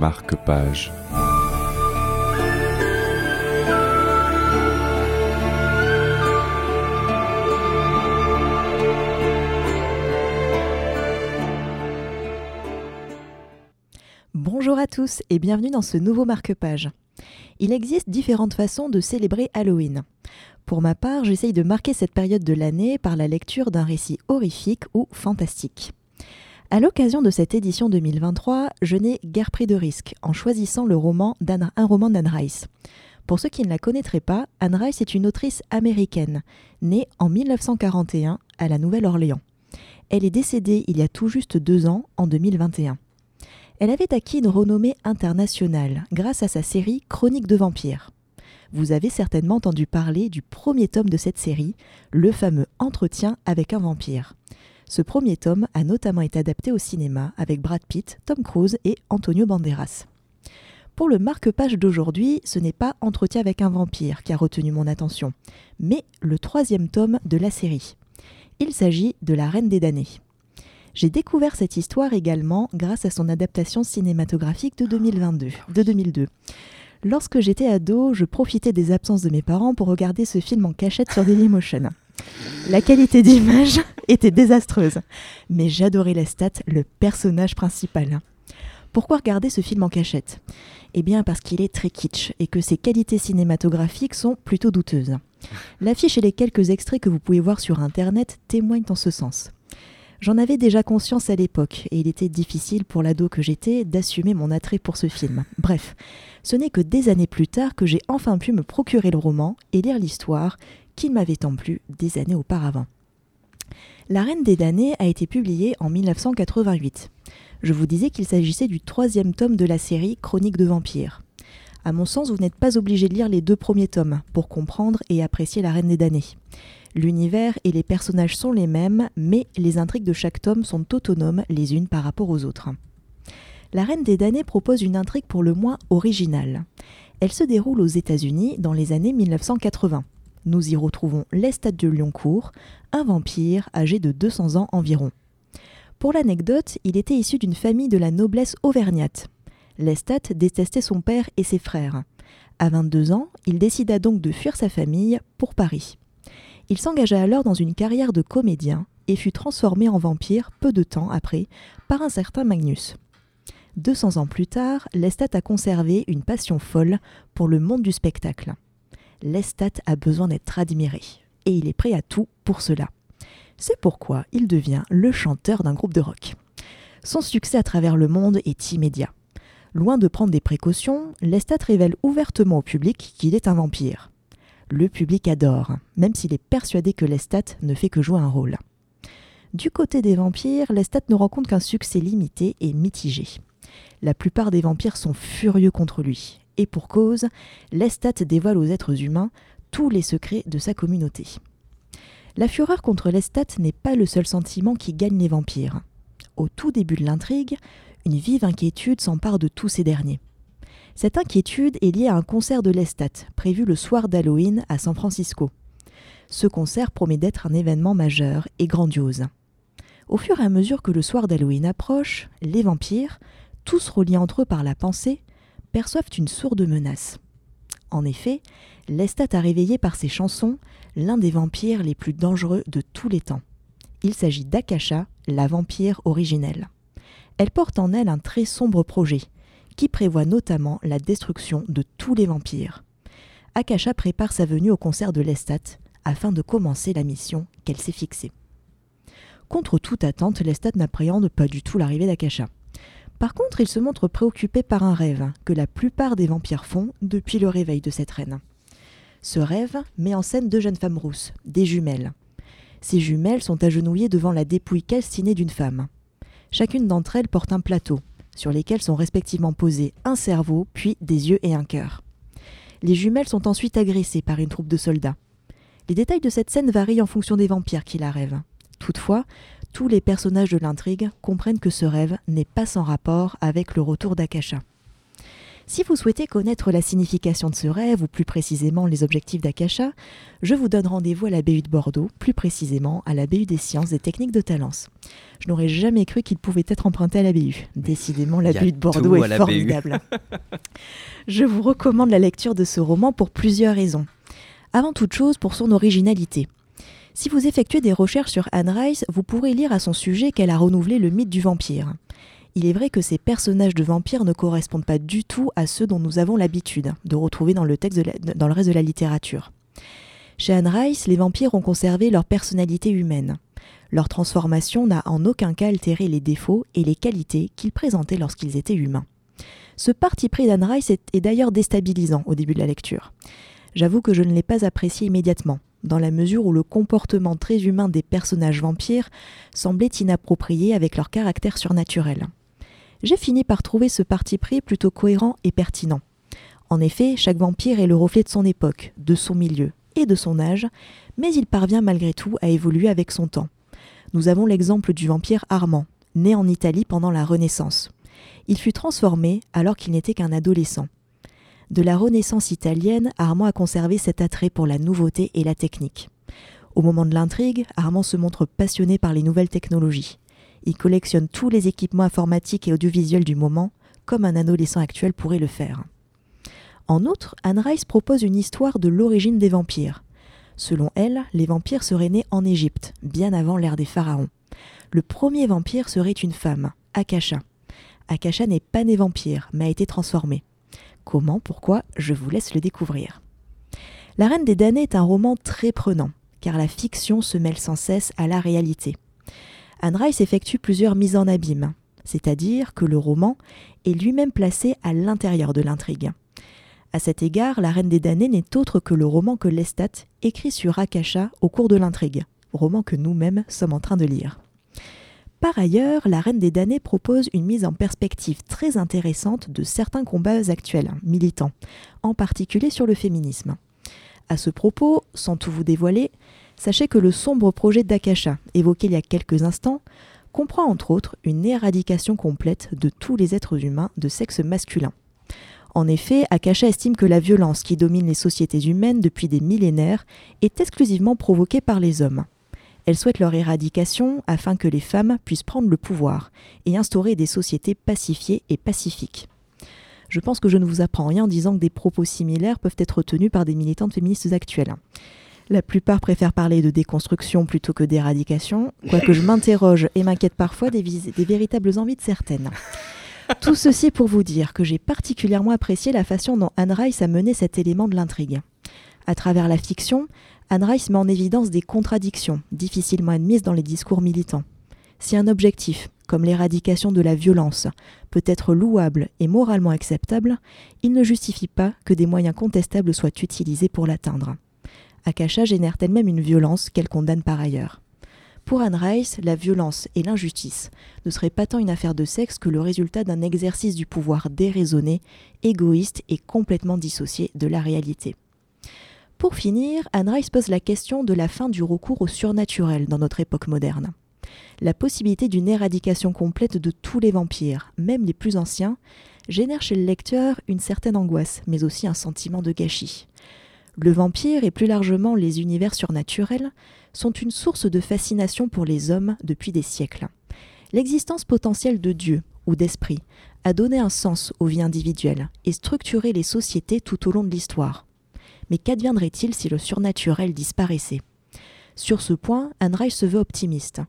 marque-page. Bonjour à tous et bienvenue dans ce nouveau marque-page. Il existe différentes façons de célébrer Halloween. Pour ma part, j'essaye de marquer cette période de l'année par la lecture d'un récit horrifique ou fantastique. À l'occasion de cette édition 2023, je n'ai guère pris de risque en choisissant un roman d'Anne Rice. Pour ceux qui ne la connaîtraient pas, Anne Rice est une autrice américaine, née en 1941 à la Nouvelle-Orléans. Elle est décédée il y a tout juste deux ans, en 2021. Elle avait acquis une renommée internationale grâce à sa série Chroniques de vampires. Vous avez certainement entendu parler du premier tome de cette série, le fameux Entretien avec un vampire. Ce premier tome a notamment été adapté au cinéma avec Brad Pitt, Tom Cruise et Antonio Banderas. Pour le marque-page d'aujourd'hui, ce n'est pas Entretien avec un vampire qui a retenu mon attention, mais le troisième tome de la série. Il s'agit de La Reine des damnés. J'ai découvert cette histoire également grâce à son adaptation cinématographique de 2022, de 2002. Lorsque j'étais ado, je profitais des absences de mes parents pour regarder ce film en cachette sur Dailymotion. La qualité d'image était désastreuse, mais j'adorais Lestat, le personnage principal. Pourquoi regarder ce film en cachette? Eh bien parce qu'il est très kitsch et que ses qualités cinématographiques sont plutôt douteuses. L'affiche et les quelques extraits que vous pouvez voir sur internet témoignent en ce sens. J'en avais déjà conscience à l'époque et il était difficile pour l'ado que j'étais d'assumer mon attrait pour ce film. Bref, ce n'est que des années plus tard que j'ai enfin pu me procurer le roman et lire l'histoire m'avait tant plu des années auparavant. La Reine des damnés a été publiée en 1988. Je vous disais qu'il s'agissait du troisième tome de la série Chroniques de vampires. À mon sens, vous n'êtes pas obligé de lire les deux premiers tomes pour comprendre et apprécier La Reine des damnés. L'univers et les personnages sont les mêmes, mais les intrigues de chaque tome sont autonomes les unes par rapport aux autres. La Reine des damnés propose une intrigue pour le moins originale. Elle se déroule aux États-Unis dans les années 1980. Nous y retrouvons Lestat de Lyoncourt, un vampire âgé de 200 ans environ. Pour l'anecdote, il était issu d'une famille de la noblesse auvergnate. Lestat détestait son père et ses frères. À 22 ans, il décida donc de fuir sa famille pour Paris. Il s'engagea alors dans une carrière de comédien et fut transformé en vampire peu de temps après par un certain Magnus. 200 ans plus tard, Lestat a conservé une passion folle pour le monde du spectacle. Lestat a besoin d'être admiré, et il est prêt à tout pour cela. C'est pourquoi il devient le chanteur d'un groupe de rock. Son succès à travers le monde est immédiat. Loin de prendre des précautions, Lestat révèle ouvertement au public qu'il est un vampire. Le public adore, même s'il est persuadé que Lestat ne fait que jouer un rôle. Du côté des vampires, Lestat ne rencontre qu'un succès limité et mitigé. La plupart des vampires sont furieux contre lui, et pour cause, Lestat dévoile aux êtres humains tous les secrets de sa communauté. La fureur contre Lestat n'est pas le seul sentiment qui gagne les vampires. Au tout début de l'intrigue, une vive inquiétude s'empare de tous ces derniers. Cette inquiétude est liée à un concert de Lestat, prévu le soir d'Halloween à San Francisco. Ce concert promet d'être un événement majeur et grandiose. Au fur et à mesure que le soir d'Halloween approche, les vampires, tous reliés entre eux par la pensée, perçoivent une sourde menace. En effet, Lestat a réveillé par ses chansons l'un des vampires les plus dangereux de tous les temps. Il s'agit d'Akasha, la vampire originelle. Elle porte en elle un très sombre projet, qui prévoit notamment la destruction de tous les vampires. Akasha prépare sa venue au concert de Lestat afin de commencer la mission qu'elle s'est fixée. Contre toute attente, Lestat n'appréhende pas du tout l'arrivée d'Akasha. Par contre, il se montre préoccupé par un rêve que la plupart des vampires font depuis le réveil de cette reine. Ce rêve met en scène deux jeunes femmes rousses, des jumelles. Ces jumelles sont agenouillées devant la dépouille calcinée d'une femme. Chacune d'entre elles porte un plateau, sur lesquels sont respectivement posés un cerveau, puis des yeux et un cœur. Les jumelles sont ensuite agressées par une troupe de soldats. Les détails de cette scène varient en fonction des vampires qui la rêvent. Toutefois, tous les personnages de l'intrigue comprennent que ce rêve n'est pas sans rapport avec le retour d'Akasha. Si vous souhaitez connaître la signification de ce rêve, ou plus précisément les objectifs d'Akasha, je vous donne rendez-vous à la BU de Bordeaux, plus précisément à la BU des sciences et techniques de Talence. Je n'aurais jamais cru qu'il pouvait être emprunté à la BU. Décidément, la BU de Bordeaux est formidable. je vous recommande la lecture de ce roman pour plusieurs raisons. Avant toute chose, pour son originalité. Si vous effectuez des recherches sur Anne Rice, vous pourrez lire à son sujet qu'elle a renouvelé le mythe du vampire il est vrai que ces personnages de vampires ne correspondent pas du tout à ceux dont nous avons l'habitude de retrouver dans le, reste de la littérature. Chez Anne Rice, les vampires ont conservé leur personnalité humaine. Leur transformation n'a en aucun cas altéré les défauts et les qualités qu'ils présentaient lorsqu'ils étaient humains. Ce parti pris d'Anne Rice est d'ailleurs déstabilisant au début de la lecture. J'avoue que je ne l'ai pas apprécié immédiatement, dans la mesure où le comportement très humain des personnages vampires semblait inapproprié avec leur caractère surnaturel j'ai fini par trouver ce parti pris plutôt cohérent et pertinent. En effet, chaque vampire est le reflet de son époque, de son milieu et de son âge, mais il parvient malgré tout à évoluer avec son temps. Nous avons l'exemple du vampire Armand, né en Italie pendant la Renaissance. Il fut transformé alors qu'il n'était qu'un adolescent. De la Renaissance italienne, Armand a conservé cet attrait pour la nouveauté et la technique. Au moment de l'intrigue, Armand se montre passionné par les nouvelles technologies. Il collectionne tous les équipements informatiques et audiovisuels du moment, comme un adolescent actuel pourrait le faire. En outre, Anne Rice propose une histoire de l'origine des vampires. Selon elle, les vampires seraient nés en Égypte, bien avant l'ère des pharaons. Le premier vampire serait une femme, Akasha. Akasha n'est pas né vampire, mais a été transformée. Comment, pourquoi, je vous laisse le découvrir. La Reine des damnés est un roman très prenant, car la fiction se mêle sans cesse à la réalité. Anne Rice effectue plusieurs mises en abîme, c'est-à-dire que le roman est lui-même placé à l'intérieur de l'intrigue. À cet égard, La Reine des damnés n'est autre que le roman que Lestat écrit sur Akasha au cours de l'intrigue, roman que nous-mêmes sommes en train de lire. Par ailleurs, La Reine des damnés propose une mise en perspective très intéressante de certains combats actuels, militants, en particulier sur le féminisme. À ce propos, sans tout vous dévoiler, sachez que le sombre projet d'Akasha, évoqué il y a quelques instants, comprend entre autres une éradication complète de tous les êtres humains de sexe masculin. En effet, Akasha estime que la violence qui domine les sociétés humaines depuis des millénaires est exclusivement provoquée par les hommes. Elle souhaite leur éradication afin que les femmes puissent prendre le pouvoir et instaurer des sociétés pacifiées et pacifiques. Je pense que je ne vous apprends rien en disant que des propos similaires peuvent être tenus par des militantes féministes actuelles. La plupart préfèrent parler de déconstruction plutôt que d'éradication, quoique je m'interroge et m'inquiète parfois des, des véritables envies de certaines. Tout ceci pour vous dire que j'ai particulièrement apprécié la façon dont Anne Rice a mené cet élément de l'intrigue. À travers la fiction, Anne Rice met en évidence des contradictions difficilement admises dans les discours militants. Si un objectif, comme l'éradication de la violence, peut être louable et moralement acceptable, il ne justifie pas que des moyens contestables soient utilisés pour l'atteindre. Akasha génère elle-même une violence qu'elle condamne par ailleurs. Pour Anne Rice, la violence et l'injustice ne seraient pas tant une affaire de sexe que le résultat d'un exercice du pouvoir déraisonné, égoïste et complètement dissocié de la réalité. Pour finir, Anne Rice pose la question de la fin du recours au surnaturel dans notre époque moderne. La possibilité d'une éradication complète de tous les vampires, même les plus anciens, génère chez le lecteur une certaine angoisse, mais aussi un sentiment de gâchis. Le vampire et plus largement les univers surnaturels sont une source de fascination pour les hommes depuis des siècles. L'existence potentielle de Dieu ou d'esprit a donné un sens aux vies individuelles et structuré les sociétés tout au long de l'histoire. Mais qu'adviendrait-il si le surnaturel disparaissait? Sur ce point, Anne Rice se veut optimiste.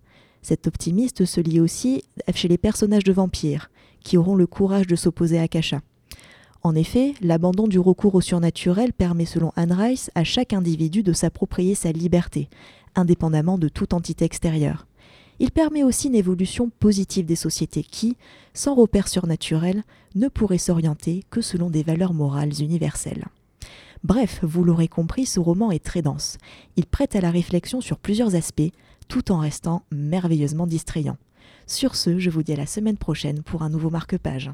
Cet optimiste se lie aussi chez les personnages de vampires, qui auront le courage de s'opposer à Kasha. En effet, l'abandon du recours au surnaturel permet selon Anne Rice à chaque individu de s'approprier sa liberté, indépendamment de toute entité extérieure. Il permet aussi une évolution positive des sociétés qui, sans repère surnaturel, ne pourraient s'orienter que selon des valeurs morales universelles. Bref, vous l'aurez compris, ce roman est très dense. Il prête à la réflexion sur plusieurs aspects, tout en restant merveilleusement distrayant. Sur ce, je vous dis à la semaine prochaine pour un nouveau marque-page.